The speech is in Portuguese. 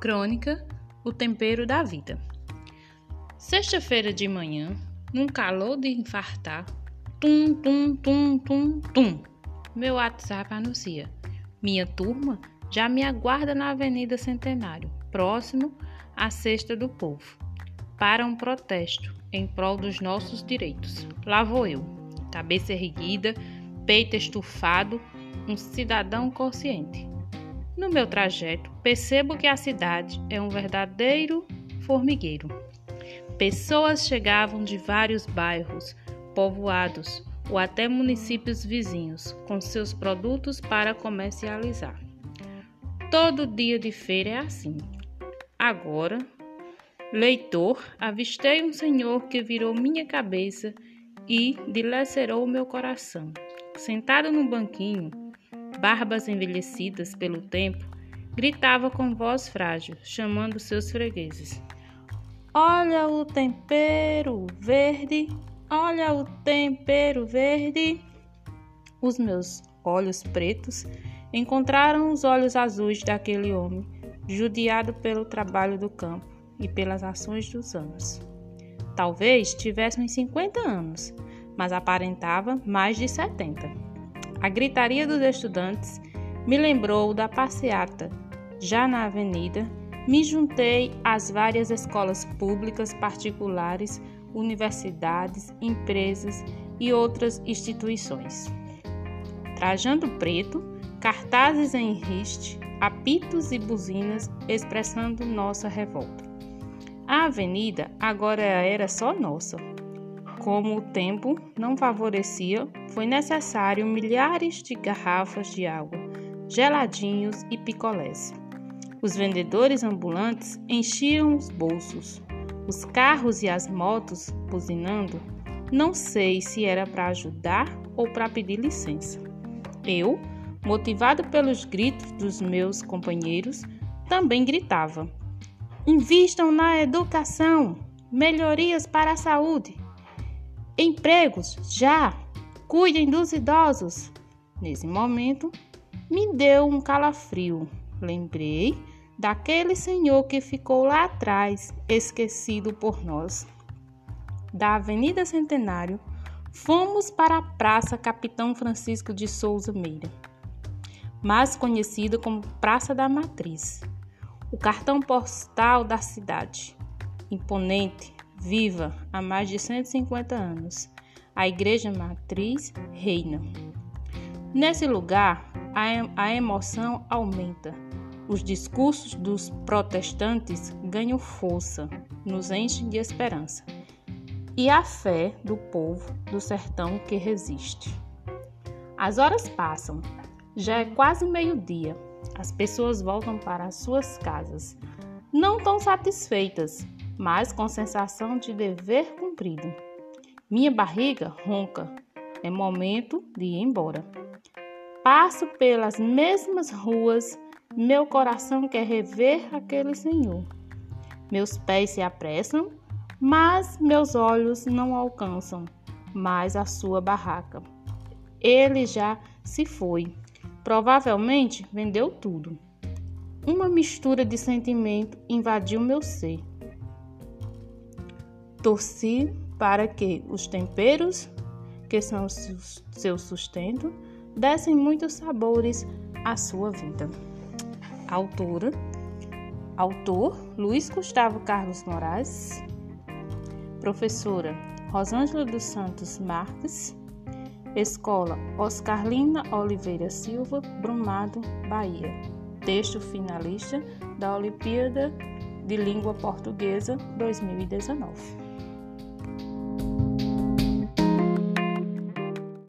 Crônica O Tempero da Vida. Sexta-feira de manhã, num calor de infartar, tum, tum, tum, tum, tum, meu WhatsApp anuncia: Minha turma já me aguarda na Avenida Centenário, próximo à Cesta do Povo, para um protesto em prol dos nossos direitos. Lá vou eu, cabeça erguida, peito estufado, um cidadão consciente no meu trajeto, percebo que a cidade é um verdadeiro formigueiro. Pessoas chegavam de vários bairros, povoados ou até municípios vizinhos com seus produtos para comercializar. Todo dia de feira é assim. Agora, leitor, avistei um senhor que virou minha cabeça e dilacerou meu coração. Sentado no banquinho, barbas envelhecidas pelo tempo, gritava com voz frágil, chamando seus fregueses. Olha o tempero verde, olha o tempero verde. Os meus olhos pretos encontraram os olhos azuis daquele homem, judiado pelo trabalho do campo e pelas ações dos anos. Talvez tivesse uns 50 anos, mas aparentava mais de 70. A gritaria dos estudantes me lembrou da passeata. Já na avenida, me juntei às várias escolas públicas, particulares, universidades, empresas e outras instituições. Trajando preto, cartazes em riste, apitos e buzinas expressando nossa revolta. A avenida agora era só nossa. Como o tempo não favorecia, foi necessário milhares de garrafas de água, geladinhos e picolés. Os vendedores ambulantes enchiam os bolsos. Os carros e as motos buzinando, não sei se era para ajudar ou para pedir licença. Eu, motivado pelos gritos dos meus companheiros, também gritava: Invistam na educação! Melhorias para a saúde! Empregos, já! Cuidem dos idosos! Nesse momento, me deu um calafrio. Lembrei daquele senhor que ficou lá atrás, esquecido por nós. Da Avenida Centenário, fomos para a Praça Capitão Francisco de Souza Meira, mais conhecida como Praça da Matriz, o cartão postal da cidade. Imponente, viva há mais de 150 anos. A Igreja Matriz reina. Nesse lugar, a emoção aumenta. Os discursos dos protestantes ganham força, nos enchem de esperança. E a fé do povo do sertão que resiste. As horas passam, já é quase meio-dia. As pessoas voltam para as suas casas, não tão satisfeitas, mas com sensação de dever cumprido. Minha barriga ronca. É momento de ir embora. Passo pelas mesmas ruas, meu coração quer rever aquele senhor. Meus pés se apressam, mas meus olhos não alcançam mais a sua barraca. Ele já se foi. Provavelmente vendeu tudo. Uma mistura de sentimento invadiu meu ser. Torci para que os temperos, que são seu sustento, dessem muitos sabores à sua vida. Autora, autor Luiz Gustavo Carlos Moraes, professora Rosângela dos Santos Marques, Escola Oscarlina Oliveira Silva, Brumado, Bahia. Texto finalista da Olimpíada de Língua Portuguesa 2019.